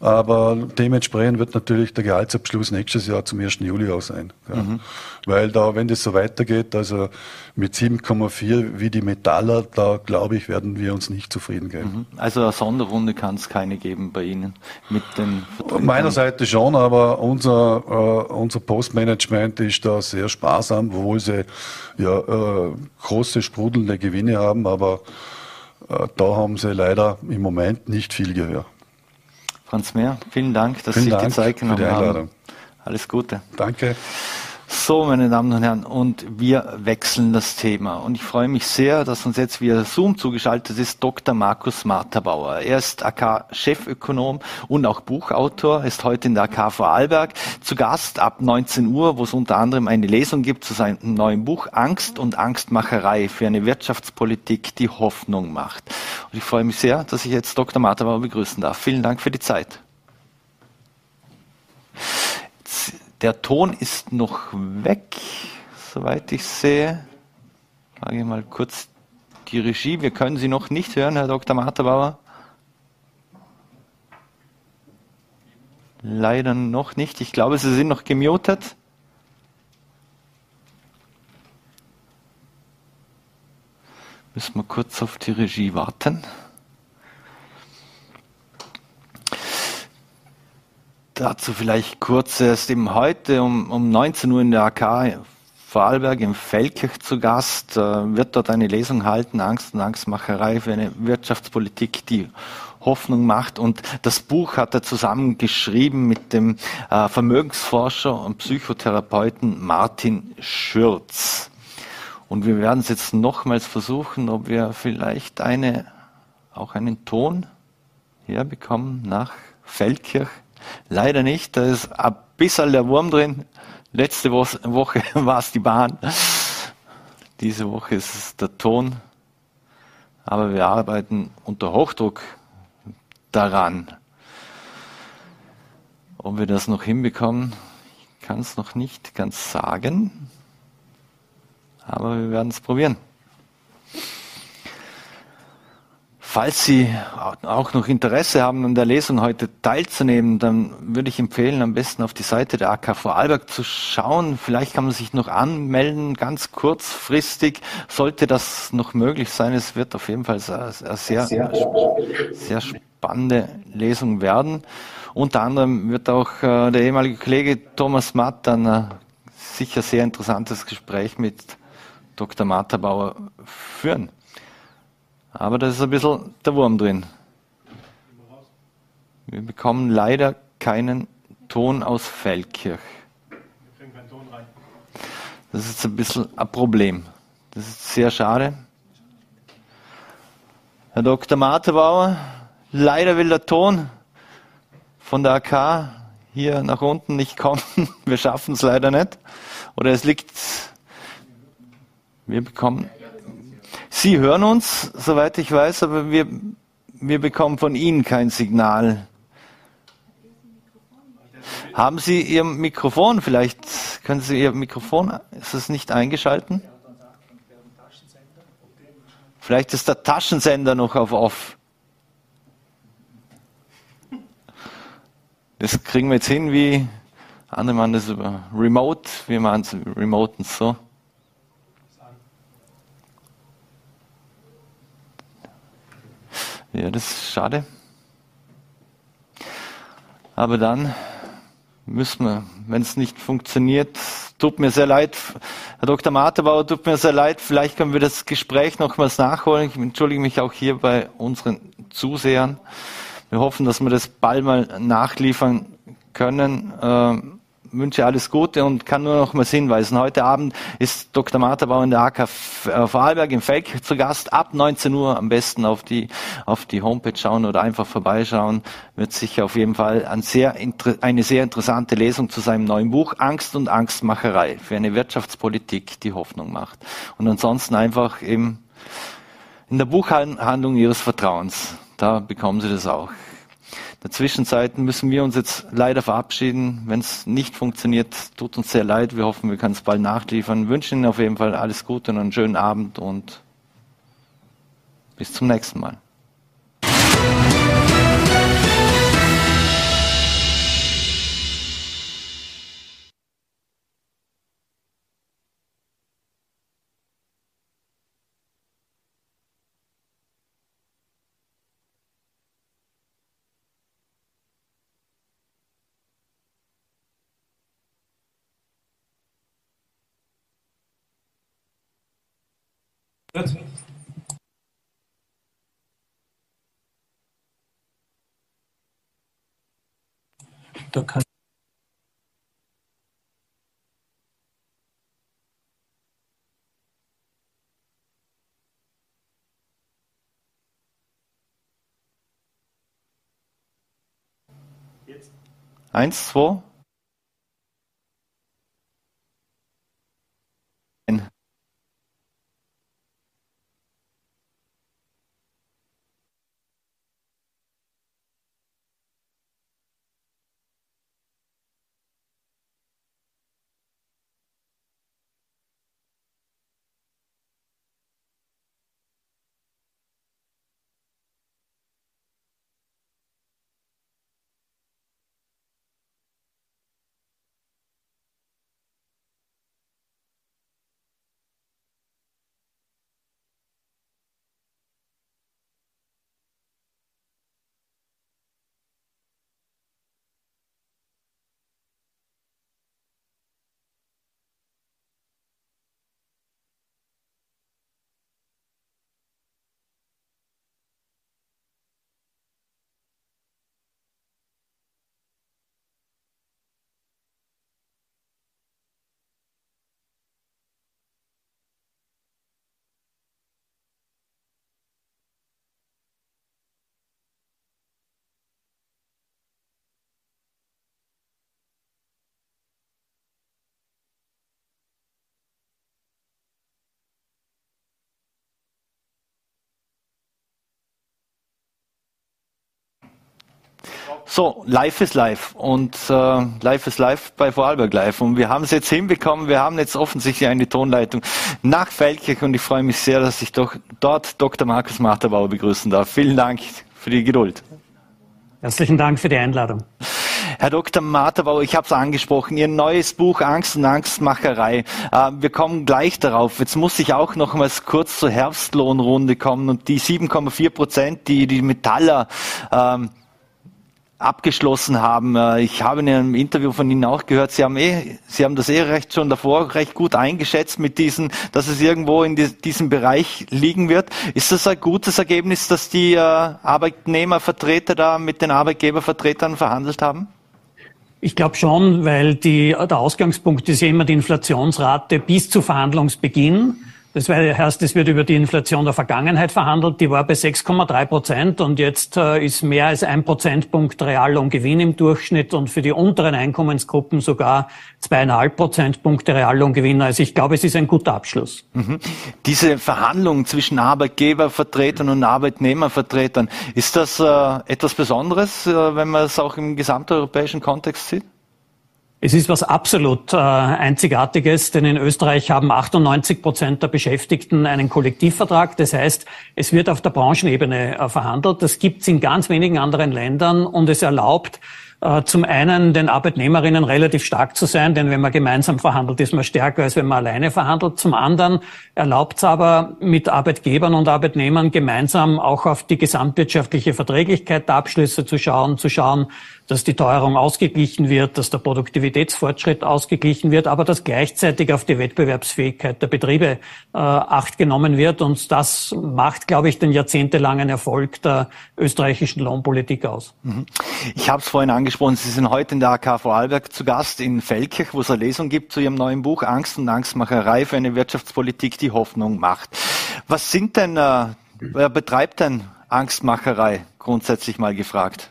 Aber dementsprechend wird natürlich der Gehaltsabschluss nächstes Jahr zum 1. Juli auch sein. Ja. Mhm. Weil da, wenn das so weitergeht, also mit 7,4 wie die Metaller, da glaube ich, werden wir uns nicht zufrieden geben. Mhm. Also eine Sonderrunde kann es keine geben bei Ihnen mit den Meiner Seite schon, aber unser, äh, unser Postmanagement ist da sehr sparsam, obwohl sie ja äh, große sprudelnde Gewinne haben, aber äh, da haben sie leider im Moment nicht viel Gehör. Franz Mehr, vielen Dank, dass vielen Sie sich die Zeit genommen haben. Alles Gute. Danke. So, meine Damen und Herren, und wir wechseln das Thema. Und ich freue mich sehr, dass uns jetzt via Zoom zugeschaltet ist Dr. Markus Marterbauer. Er ist AK-Chefökonom und auch Buchautor, ist heute in der AK Vorarlberg zu Gast ab 19 Uhr, wo es unter anderem eine Lesung gibt zu seinem neuen Buch Angst und Angstmacherei für eine Wirtschaftspolitik, die Hoffnung macht. Und ich freue mich sehr, dass ich jetzt Dr. Marterbauer begrüßen darf. Vielen Dank für die Zeit. Der Ton ist noch weg, soweit ich sehe. Frage mal kurz die Regie. Wir können Sie noch nicht hören, Herr Dr. Marterbauer. Leider noch nicht. Ich glaube, Sie sind noch gemutet. Müssen wir kurz auf die Regie warten. Dazu vielleicht kurz erst eben heute um, um 19 Uhr in der AK Vorarlberg im Feldkirch zu Gast, äh, wird dort eine Lesung halten, Angst und Angstmacherei für eine Wirtschaftspolitik, die Hoffnung macht. Und das Buch hat er zusammengeschrieben mit dem äh, Vermögensforscher und Psychotherapeuten Martin Schürz. Und wir werden es jetzt nochmals versuchen, ob wir vielleicht eine, auch einen Ton herbekommen nach Feldkirch. Leider nicht, da ist ein bisschen der Wurm drin. Letzte Woche war es die Bahn. Diese Woche ist es der Ton. Aber wir arbeiten unter Hochdruck daran. Ob wir das noch hinbekommen, ich kann es noch nicht ganz sagen. Aber wir werden es probieren. Falls Sie auch noch Interesse haben, an der Lesung heute teilzunehmen, dann würde ich empfehlen, am besten auf die Seite der AKV Alberg zu schauen. Vielleicht kann man sich noch anmelden, ganz kurzfristig, sollte das noch möglich sein. Es wird auf jeden Fall eine sehr, sehr spannende Lesung werden. Unter anderem wird auch äh, der ehemalige Kollege Thomas Matt ein äh, sicher sehr interessantes Gespräch mit Dr. Martha Bauer führen. Aber da ist ein bisschen der Wurm drin. Wir bekommen leider keinen Ton aus Feldkirch. Das ist ein bisschen ein Problem. Das ist sehr schade. Herr Dr. Martebauer, leider will der Ton von der AK hier nach unten nicht kommen. Wir schaffen es leider nicht. Oder es liegt, wir bekommen Sie hören uns, soweit ich weiß, aber wir, wir bekommen von Ihnen kein Signal. Haben Sie Ihr Mikrofon? Vielleicht können Sie Ihr Mikrofon, ist es nicht eingeschalten? Vielleicht ist der Taschensender noch auf Off. Das kriegen wir jetzt hin, wie andere machen das über Remote. Wir machen es remote und so. Ja, das ist schade. Aber dann müssen wir, wenn es nicht funktioniert, tut mir sehr leid. Herr Dr. Martebauer, tut mir sehr leid. Vielleicht können wir das Gespräch nochmals nachholen. Ich entschuldige mich auch hier bei unseren Zusehern. Wir hoffen, dass wir das bald mal nachliefern können. Wünsche alles Gute und kann nur noch mal hinweisen. Heute Abend ist Dr. Marterbauer in der AK äh, Vorarlberg im Feld zu Gast. Ab 19 Uhr am besten auf die, auf die Homepage schauen oder einfach vorbeischauen. Wird sicher auf jeden Fall ein sehr, eine sehr interessante Lesung zu seinem neuen Buch Angst und Angstmacherei für eine Wirtschaftspolitik, die Hoffnung macht. Und ansonsten einfach im, in der Buchhandlung Ihres Vertrauens. Da bekommen Sie das auch der Zwischenzeit müssen wir uns jetzt leider verabschieden. Wenn es nicht funktioniert, tut uns sehr leid. Wir hoffen, wir können es bald nachliefern. Wünschen Ihnen auf jeden Fall alles Gute und einen schönen Abend und bis zum nächsten Mal. Da kann Eins, zwei. So, live ist live und äh, live ist live bei Vorarlberg live und wir haben es jetzt hinbekommen. Wir haben jetzt offensichtlich eine Tonleitung nach Feldkirch und ich freue mich sehr, dass ich doch dort Dr. Markus Marterbauer begrüßen darf. Vielen Dank für die Geduld. Herzlichen Dank für die Einladung. Herr Dr. Marterbauer, ich habe es angesprochen, Ihr neues Buch Angst und Angstmacherei. Äh, wir kommen gleich darauf. Jetzt muss ich auch noch mal kurz zur Herbstlohnrunde kommen und die 7,4 Prozent, die die Metaller ähm, abgeschlossen haben. Äh, ich habe in einem Interview von Ihnen auch gehört, Sie haben, eh, Sie haben das eh recht schon davor recht gut eingeschätzt mit diesen, dass es irgendwo in diesem Bereich liegen wird. Ist das ein gutes Ergebnis, dass die äh, Arbeitnehmervertreter da mit den Arbeitgebervertretern verhandelt haben? Ich glaube schon, weil die, der Ausgangspunkt ist ja immer die Inflationsrate bis zu Verhandlungsbeginn. Das heißt, es wird über die Inflation der Vergangenheit verhandelt. Die war bei 6,3 Prozent und jetzt äh, ist mehr als ein Prozentpunkt Reallohngewinn im Durchschnitt und für die unteren Einkommensgruppen sogar zweieinhalb Prozentpunkte Reallohngewinn. Also ich glaube, es ist ein guter Abschluss. Mhm. Diese Verhandlungen zwischen Arbeitgebervertretern und Arbeitnehmervertretern, ist das äh, etwas Besonderes, äh, wenn man es auch im gesamteuropäischen Kontext sieht? Es ist was absolut äh, Einzigartiges, denn in Österreich haben 98 Prozent der Beschäftigten einen Kollektivvertrag. Das heißt, es wird auf der Branchenebene äh, verhandelt. Das gibt es in ganz wenigen anderen Ländern und es erlaubt äh, zum einen den Arbeitnehmerinnen relativ stark zu sein, denn wenn man gemeinsam verhandelt, ist man stärker, als wenn man alleine verhandelt. Zum anderen erlaubt es aber mit Arbeitgebern und Arbeitnehmern gemeinsam auch auf die gesamtwirtschaftliche Verträglichkeit der Abschlüsse zu schauen, zu schauen, dass die Teuerung ausgeglichen wird, dass der Produktivitätsfortschritt ausgeglichen wird, aber dass gleichzeitig auf die Wettbewerbsfähigkeit der Betriebe äh, Acht genommen wird. Und das macht, glaube ich, den jahrzehntelangen Erfolg der österreichischen Lohnpolitik aus. Mhm. Ich habe es vorhin angesprochen, Sie sind heute in der AK Vorarlberg zu Gast in Feldkirch, wo es eine Lesung gibt zu Ihrem neuen Buch Angst und Angstmacherei für eine Wirtschaftspolitik, die Hoffnung macht. Was sind denn, äh, wer betreibt denn Angstmacherei, grundsätzlich mal gefragt?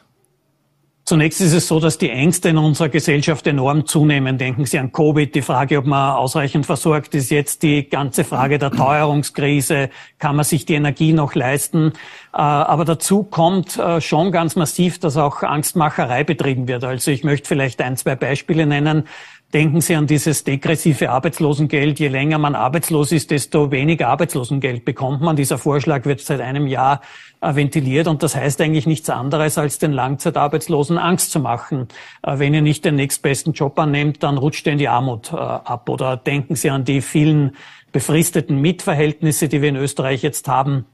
Zunächst ist es so, dass die Ängste in unserer Gesellschaft enorm zunehmen. Denken Sie an Covid, die Frage, ob man ausreichend versorgt ist, jetzt die ganze Frage der Teuerungskrise, kann man sich die Energie noch leisten. Äh, aber dazu kommt äh, schon ganz massiv, dass auch Angstmacherei betrieben wird. Also ich möchte vielleicht ein, zwei Beispiele nennen. Denken Sie an dieses degressive Arbeitslosengeld. Je länger man arbeitslos ist, desto weniger Arbeitslosengeld bekommt man. Dieser Vorschlag wird seit einem Jahr äh, ventiliert und das heißt eigentlich nichts anderes, als den Langzeitarbeitslosen Angst zu machen. Äh, wenn ihr nicht den nächstbesten Job annehmt, dann rutscht ihr in die Armut äh, ab. Oder denken Sie an die vielen befristeten Mietverhältnisse, die wir in Österreich jetzt haben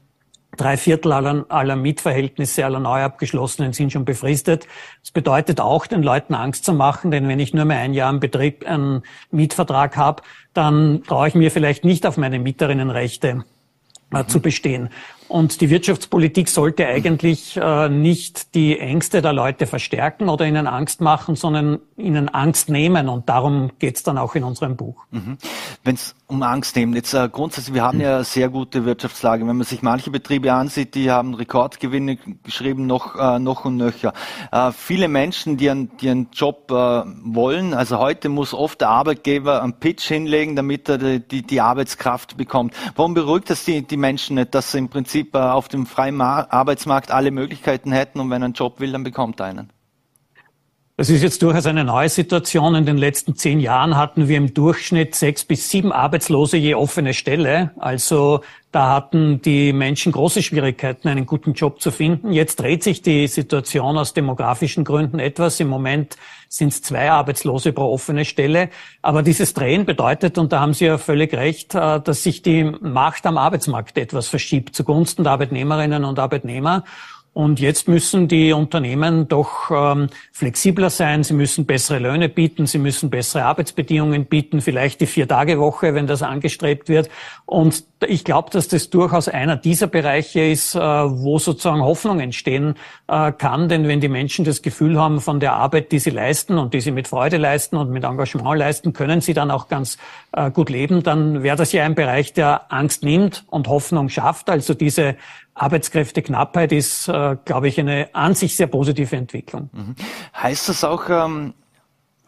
Drei Viertel aller, aller Mietverhältnisse aller neu abgeschlossenen sind schon befristet. Das bedeutet auch, den Leuten Angst zu machen, denn wenn ich nur mehr ein Jahr im Betrieb einen Mietvertrag habe, dann traue ich mir vielleicht nicht auf meine Mieterinnenrechte äh, zu bestehen. Und die Wirtschaftspolitik sollte eigentlich äh, nicht die Ängste der Leute verstärken oder ihnen Angst machen, sondern ihnen Angst nehmen. Und darum geht es dann auch in unserem Buch. Mhm. Wenn es um Angst nehmen, jetzt äh, grundsätzlich, wir haben mhm. ja sehr gute Wirtschaftslage. Wenn man sich manche Betriebe ansieht, die haben Rekordgewinne geschrieben, noch, äh, noch und nöcher. Äh, viele Menschen, die einen, die einen Job äh, wollen, also heute muss oft der Arbeitgeber einen Pitch hinlegen, damit er die, die, die Arbeitskraft bekommt. Warum beruhigt das die, die Menschen nicht, dass sie im Prinzip Prinzip äh, auf dem freien Arbeitsmarkt alle Möglichkeiten hätten und wenn er einen Job will, dann bekommt er einen. Das ist jetzt durchaus eine neue Situation. In den letzten zehn Jahren hatten wir im Durchschnitt sechs bis sieben Arbeitslose je offene Stelle. Also da hatten die Menschen große Schwierigkeiten, einen guten Job zu finden. Jetzt dreht sich die Situation aus demografischen Gründen etwas. Im Moment sind es zwei Arbeitslose pro offene Stelle. Aber dieses Drehen bedeutet, und da haben Sie ja völlig recht, äh, dass sich die Macht am Arbeitsmarkt etwas verschiebt zugunsten der Arbeitnehmerinnen und Arbeitnehmer. Und jetzt müssen die Unternehmen doch ähm, flexibler sein. Sie müssen bessere Löhne bieten. Sie müssen bessere Arbeitsbedingungen bieten. Vielleicht die Vier-Tage-Woche, wenn das angestrebt wird. Und ich glaube, dass das durchaus einer dieser Bereiche ist, äh, wo sozusagen Hoffnung entstehen äh, kann. Denn wenn die Menschen das Gefühl haben, von der Arbeit, die sie leisten und die sie mit Freude leisten und mit Engagement leisten, können sie dann auch ganz äh, gut leben, dann wäre das ja ein Bereich, der Angst nimmt und Hoffnung schafft. Also diese Arbeitskräfteknappheit ist, äh, glaube ich, eine an sich sehr positive Entwicklung. Mhm. Heißt das auch ähm,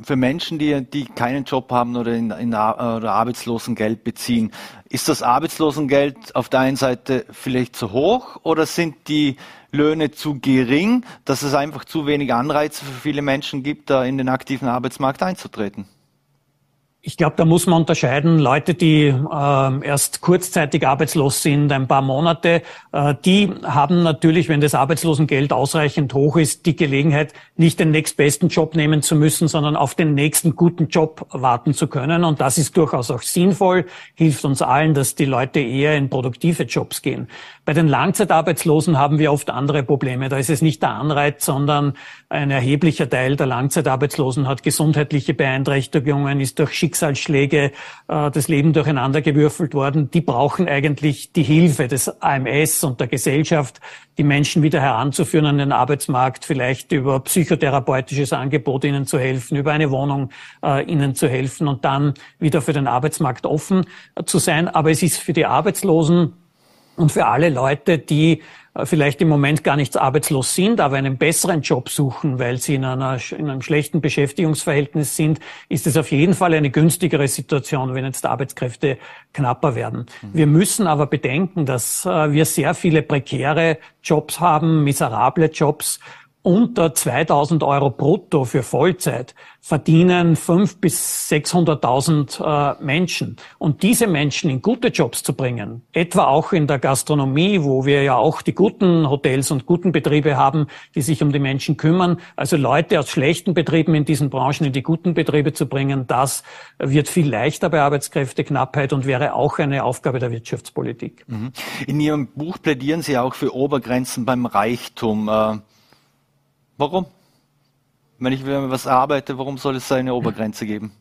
für Menschen, die, die keinen Job haben oder, in, in, oder Arbeitslosengeld beziehen, ist das Arbeitslosengeld auf der einen Seite vielleicht zu hoch oder sind die Löhne zu gering, dass es einfach zu wenig Anreize für viele Menschen gibt, da in den aktiven Arbeitsmarkt einzutreten? Ich glaube, da muss man unterscheiden. Leute, die äh, erst kurzzeitig arbeitslos sind, ein paar Monate, äh, die haben natürlich, wenn das Arbeitslosengeld ausreichend hoch ist, die Gelegenheit, nicht den nächstbesten Job nehmen zu müssen, sondern auf den nächsten guten Job warten zu können. Und das ist durchaus auch sinnvoll, hilft uns allen, dass die Leute eher in produktive Jobs gehen. Bei den Langzeitarbeitslosen haben wir oft andere Probleme. Da ist es nicht der Anreiz, sondern ein erheblicher Teil der Langzeitarbeitslosen hat gesundheitliche Beeinträchtigungen, ist durch Schicksalsschläge äh, das Leben durcheinandergewürfelt worden. Die brauchen eigentlich die Hilfe des AMS und der Gesellschaft, die Menschen wieder heranzuführen an den Arbeitsmarkt, vielleicht über psychotherapeutisches Angebot ihnen zu helfen, über eine Wohnung äh, ihnen zu helfen und dann wieder für den Arbeitsmarkt offen äh, zu sein. Aber es ist für die Arbeitslosen und für alle Leute, die äh, vielleicht im Moment gar nicht arbeitslos sind, aber einen besseren Job suchen, weil sie in, einer, in einem schlechten Beschäftigungsverhältnis sind, ist es auf jeden Fall eine günstigere Situation, wenn jetzt Arbeitskräfte knapper werden. Mhm. Wir müssen aber bedenken, dass äh, wir sehr viele prekäre Jobs haben, miserable Jobs, unter 2000 Euro brutto für Vollzeit verdienen 5 bis 600.000 äh, Menschen. Und diese Menschen in gute Jobs zu bringen, etwa auch in der Gastronomie, wo wir ja auch die guten Hotels und guten Betriebe haben, die sich um die Menschen kümmern, also Leute aus schlechten Betrieben in diesen Branchen in die guten Betriebe zu bringen, das wird viel leichter bei Arbeitskräfteknappheit und wäre auch eine Aufgabe der Wirtschaftspolitik. Mhm. In Ihrem Buch plädieren Sie auch für Obergrenzen beim Reichtum. Warum? Wenn ich was arbeite, warum soll es eine Obergrenze geben?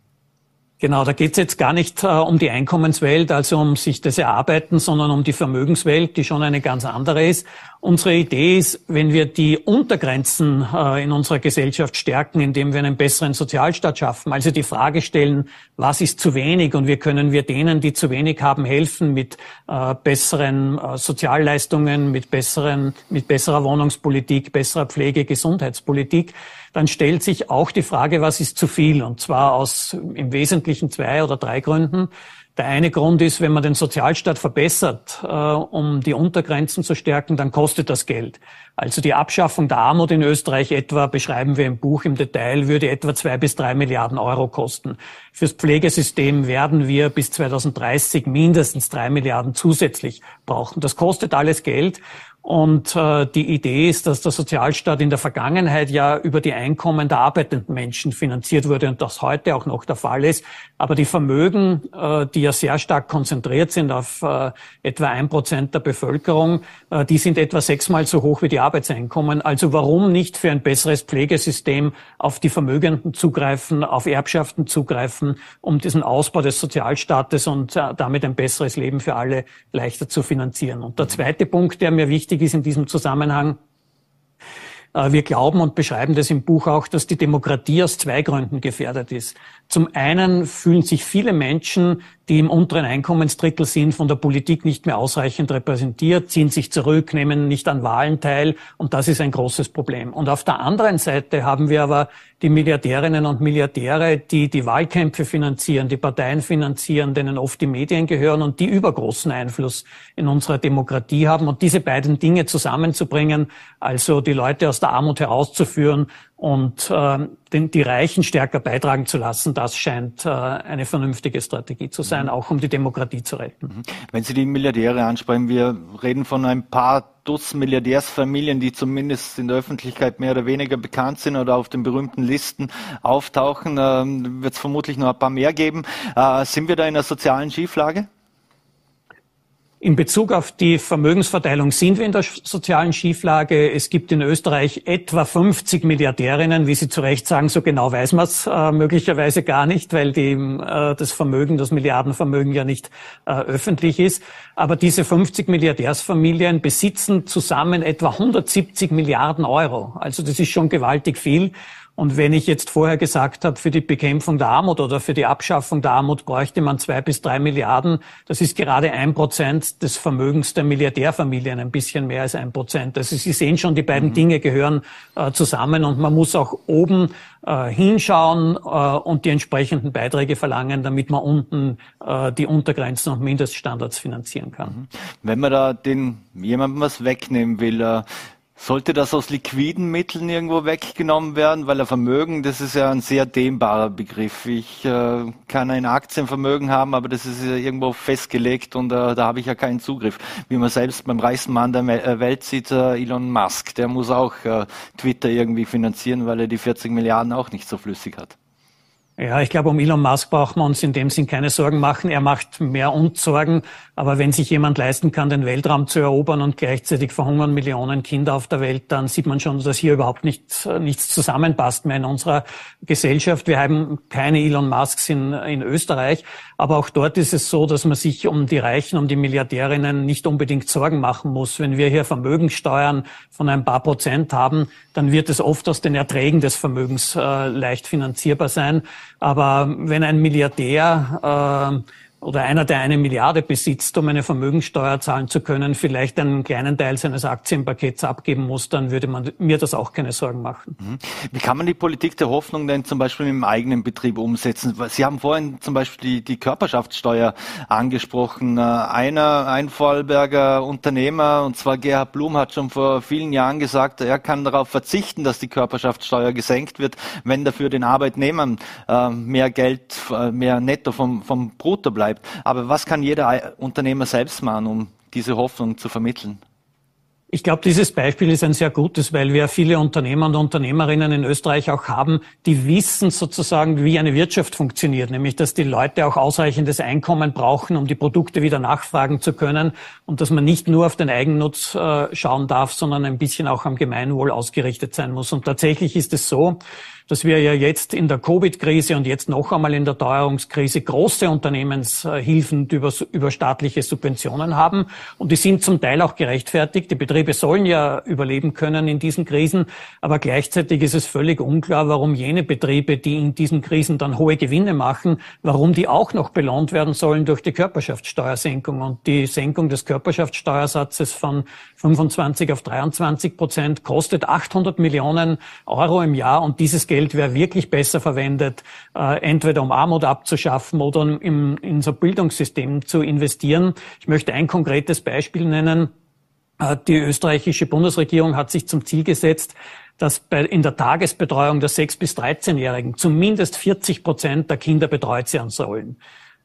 Genau, da geht es jetzt gar nicht äh, um die Einkommenswelt, also um sich das Erarbeiten, sondern um die Vermögenswelt, die schon eine ganz andere ist. Unsere Idee ist, wenn wir die Untergrenzen äh, in unserer Gesellschaft stärken, indem wir einen besseren Sozialstaat schaffen, also die Frage stellen, was ist zu wenig und wie können wir denen, die zu wenig haben, helfen mit äh, besseren äh, Sozialleistungen, mit besseren, mit besserer Wohnungspolitik, besserer Pflege, Gesundheitspolitik, dann stellt sich auch die Frage, was ist zu viel? Und zwar aus im Wesentlichen zwei oder drei Gründen. Der eine Grund ist, wenn man den Sozialstaat verbessert, äh, um die Untergrenzen zu stärken, dann kostet das Geld. Also die Abschaffung der Armut in Österreich etwa, beschreiben wir im Buch im Detail, würde etwa zwei bis drei Milliarden Euro kosten. Fürs Pflegesystem werden wir bis 2030 mindestens drei Milliarden zusätzlich brauchen. Das kostet alles Geld. Und äh, die Idee ist, dass der Sozialstaat in der Vergangenheit ja über die Einkommen der arbeitenden Menschen finanziert wurde und das heute auch noch der Fall ist. Aber die Vermögen, äh, die ja sehr stark konzentriert sind auf äh, etwa ein Prozent der Bevölkerung, äh, die sind etwa sechsmal so hoch wie die Arbeitseinkommen. Also warum nicht für ein besseres Pflegesystem auf die Vermögenden zugreifen, auf Erbschaften zugreifen, um diesen Ausbau des Sozialstaates und damit ein besseres Leben für alle leichter zu finanzieren. Und der zweite Punkt, der mir wichtig ist in diesem Zusammenhang, wir glauben und beschreiben das im Buch auch, dass die Demokratie aus zwei Gründen gefährdet ist. Zum einen fühlen sich viele Menschen, die im unteren Einkommensdrittel sind, von der Politik nicht mehr ausreichend repräsentiert, ziehen sich zurück, nehmen nicht an Wahlen teil und das ist ein großes Problem. Und auf der anderen Seite haben wir aber die Milliardärinnen und Milliardäre, die die Wahlkämpfe finanzieren, die Parteien finanzieren, denen oft die Medien gehören und die übergroßen Einfluss in unserer Demokratie haben. Und diese beiden Dinge zusammenzubringen, also die Leute aus der Armut herauszuführen und äh, den, die Reichen stärker beitragen zu lassen, das scheint äh, eine vernünftige Strategie zu sein, auch um die Demokratie zu retten. Mhm. Wenn Sie die Milliardäre ansprechen, wir reden von ein paar Dutzend Milliardärsfamilien, die zumindest in der Öffentlichkeit mehr oder weniger bekannt sind oder auf den berühmten Listen auftauchen. Ähm, Wird es vermutlich noch ein paar mehr geben. Äh, sind wir da in einer sozialen Schieflage? In Bezug auf die Vermögensverteilung sind wir in der sozialen Schieflage. Es gibt in Österreich etwa 50 Milliardärinnen, wie Sie zu Recht sagen, so genau weiß man es äh, möglicherweise gar nicht, weil die, äh, das Vermögen, das Milliardenvermögen ja nicht äh, öffentlich ist. Aber diese 50 Milliardärsfamilien besitzen zusammen etwa 170 Milliarden Euro. Also das ist schon gewaltig viel. Und wenn ich jetzt vorher gesagt habe, für die Bekämpfung der Armut oder für die Abschaffung der Armut bräuchte man zwei bis drei Milliarden, das ist gerade ein Prozent des Vermögens der Milliardärfamilien, ein bisschen mehr als ein Prozent. Also Sie sehen schon, die beiden mhm. Dinge gehören äh, zusammen und man muss auch oben äh, hinschauen äh, und die entsprechenden Beiträge verlangen, damit man unten äh, die Untergrenzen und Mindeststandards finanzieren kann. Mhm. Wenn man da den jemandem was wegnehmen will, äh, sollte das aus liquiden Mitteln irgendwo weggenommen werden? Weil ein Vermögen, das ist ja ein sehr dehnbarer Begriff. Ich äh, kann ein Aktienvermögen haben, aber das ist ja irgendwo festgelegt und äh, da habe ich ja keinen Zugriff. Wie man selbst beim reichsten Mann der äh, Welt sieht, äh, Elon Musk, der muss auch äh, Twitter irgendwie finanzieren, weil er die 40 Milliarden auch nicht so flüssig hat. Ja, ich glaube, um Elon Musk brauchen wir uns in dem Sinn keine Sorgen machen. Er macht mehr uns Sorgen. Aber wenn sich jemand leisten kann, den Weltraum zu erobern und gleichzeitig verhungern Millionen Kinder auf der Welt, dann sieht man schon, dass hier überhaupt nichts, nichts zusammenpasst mehr in unserer Gesellschaft. Wir haben keine Elon Musks in, in Österreich. Aber auch dort ist es so, dass man sich um die Reichen, um die Milliardärinnen nicht unbedingt Sorgen machen muss. Wenn wir hier Vermögenssteuern von ein paar Prozent haben, dann wird es oft aus den Erträgen des Vermögens äh, leicht finanzierbar sein. Aber wenn ein Milliardär äh, oder einer, der eine Milliarde besitzt, um eine Vermögensteuer zahlen zu können, vielleicht einen kleinen Teil seines Aktienpakets abgeben muss, dann würde man mir das auch keine Sorgen machen. Mhm. Wie kann man die Politik der Hoffnung denn zum Beispiel im eigenen Betrieb umsetzen? Sie haben vorhin zum Beispiel die, die Körperschaftssteuer angesprochen. Äh, einer, ein Vorarlberger Unternehmer, und zwar Gerhard Blum, hat schon vor vielen Jahren gesagt, er kann darauf verzichten, dass die Körperschaftssteuer gesenkt wird, wenn dafür den Arbeitnehmern äh, mehr Geld, äh, mehr Netto vom, vom Brutto bleibt bleibt. Aber was kann jeder Unternehmer selbst machen, um diese Hoffnung zu vermitteln? Ich glaube, dieses Beispiel ist ein sehr gutes, weil wir viele Unternehmer und Unternehmerinnen in Österreich auch haben, die wissen sozusagen, wie eine Wirtschaft funktioniert, nämlich dass die Leute auch ausreichendes Einkommen brauchen, um die Produkte wieder nachfragen zu können und dass man nicht nur auf den Eigennutz äh, schauen darf, sondern ein bisschen auch am Gemeinwohl ausgerichtet sein muss. Und tatsächlich ist es so, dass wir ja jetzt in der Covid-Krise und jetzt noch einmal in der Teuerungskrise große Unternehmenshilfen über, über staatliche Subventionen haben. Und die sind zum Teil auch gerechtfertigt. Die Betriebe sollen ja überleben können in diesen Krisen. Aber gleichzeitig ist es völlig unklar, warum jene Betriebe, die in diesen Krisen dann hohe Gewinne machen, warum die auch noch belohnt werden sollen durch die Körperschaftssteuersenkung. Und die Senkung des Körperschaftssteuersatzes von 25 auf 23 Prozent kostet 800 Millionen Euro im Jahr. Und dieses Geld wäre wirklich besser verwendet, äh, entweder um Armut abzuschaffen oder im, in so Bildungssystem zu investieren. Ich möchte ein konkretes Beispiel nennen. Äh, die österreichische Bundesregierung hat sich zum Ziel gesetzt, dass in der Tagesbetreuung der 6- bis 13-Jährigen zumindest 40 Prozent der Kinder betreut werden sollen.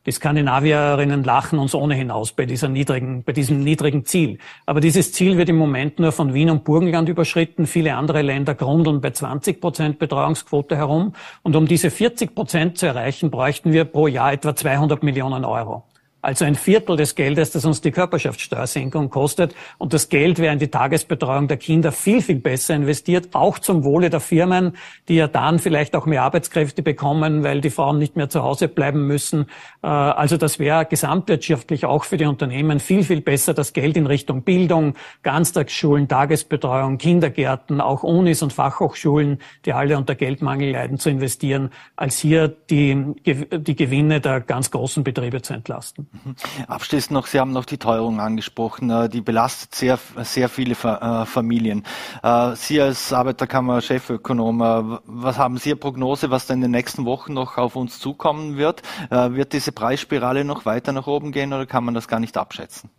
Die Skandinavierinnen lachen uns ohnehin aus bei, dieser niedrigen, bei diesem niedrigen Ziel. Aber dieses Ziel wird im Moment nur von Wien und Burgenland überschritten. Viele andere Länder grundeln bei 20 Prozent Betreuungsquote herum. Und um diese 40 Prozent zu erreichen, bräuchten wir pro Jahr etwa 200 Millionen Euro. Also ein Viertel des Geldes, das uns die Körperschaftssteuersenkung kostet. Und das Geld wäre in die Tagesbetreuung der Kinder viel, viel besser investiert, auch zum Wohle der Firmen, die ja dann vielleicht auch mehr Arbeitskräfte bekommen, weil die Frauen nicht mehr zu Hause bleiben müssen. Äh, also das wäre gesamtwirtschaftlich auch für die Unternehmen viel, viel besser, das Geld in Richtung Bildung, Ganztagsschulen, Tagesbetreuung, Kindergärten, auch Unis und Fachhochschulen, die alle unter Geldmangel leiden, zu investieren, als hier die, die Gewinne der ganz großen Betriebe zu entlasten. Mhm. Abschließend noch, Sie haben noch die Teuerung angesprochen. Äh, die belastet sehr, sehr viele äh, Familien. Äh, Sie als Arbeiterkammer Chefökonom, was haben Sie eine Prognose, was da in den nächsten Wochen noch auf uns zukommen wird? Wird diese Preisspirale noch weiter nach oben gehen oder kann man das gar nicht abschätzen?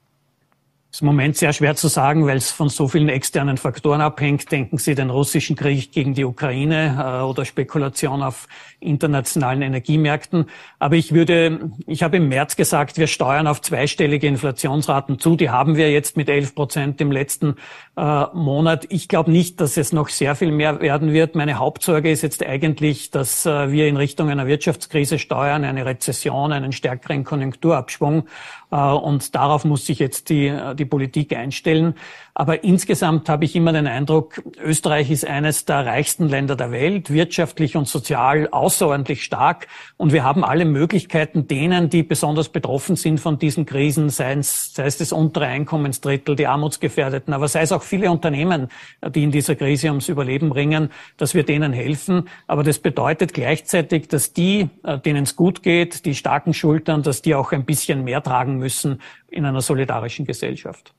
Ist im Moment sehr schwer zu sagen, weil es von so vielen externen Faktoren abhängt. Denken Sie den russischen Krieg gegen die Ukraine äh, oder Spekulation auf internationalen Energiemärkten. Aber ich würde, ich habe im März gesagt, wir steuern auf zweistellige Inflationsraten zu. Die haben wir jetzt mit 11 Prozent im letzten äh, Monat. Ich glaube nicht, dass es noch sehr viel mehr werden wird. Meine Hauptsorge ist jetzt eigentlich, dass äh, wir in Richtung einer Wirtschaftskrise steuern, eine Rezession, einen stärkeren Konjunkturabschwung. Äh, und darauf muss sich jetzt die, die Politik einstellen. Aber insgesamt habe ich immer den Eindruck, Österreich ist eines der reichsten Länder der Welt, wirtschaftlich und sozial außerordentlich stark. Und wir haben alle Möglichkeiten, denen, die besonders betroffen sind von diesen Krisen, sei es, sei es das untere Einkommensdrittel, die Armutsgefährdeten, aber sei es auch viele Unternehmen, die in dieser Krise ums Überleben ringen, dass wir denen helfen. Aber das bedeutet gleichzeitig, dass die, äh, denen es gut geht, die starken Schultern, dass die auch ein bisschen mehr tragen müssen in einer solidarischen Gesellschaft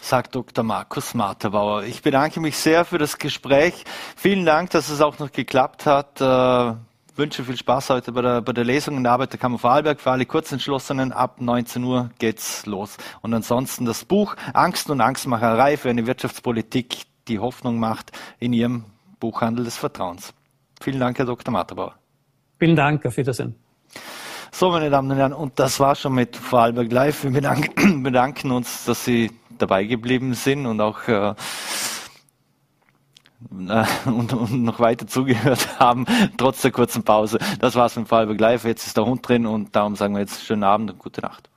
sagt Dr. Markus Marterbauer. Ich bedanke mich sehr für das Gespräch. Vielen Dank, dass es auch noch geklappt hat. Äh, wünsche viel Spaß heute bei der, bei der Lesung in der Arbeiterkammer Vorarlberg. Für alle Kurzentschlossenen ab 19 Uhr geht's los. Und ansonsten das Buch Angst und Angstmacherei für eine Wirtschaftspolitik, die Hoffnung macht in Ihrem Buchhandel des Vertrauens. Vielen Dank, Herr Dr. Marterbauer. Vielen Dank, auf Wiedersehen. So, meine Damen und Herren, und das war schon mit Vorarlberg Live. Wir bedanken uns, dass Sie dabei geblieben sind und auch äh, äh, und, und, noch weiter zugehört haben, trotz der kurzen Pause. Das war's mit Vorarlberg Live. Jetzt ist der Hund drin und darum sagen wir jetzt schönen Abend und gute Nacht.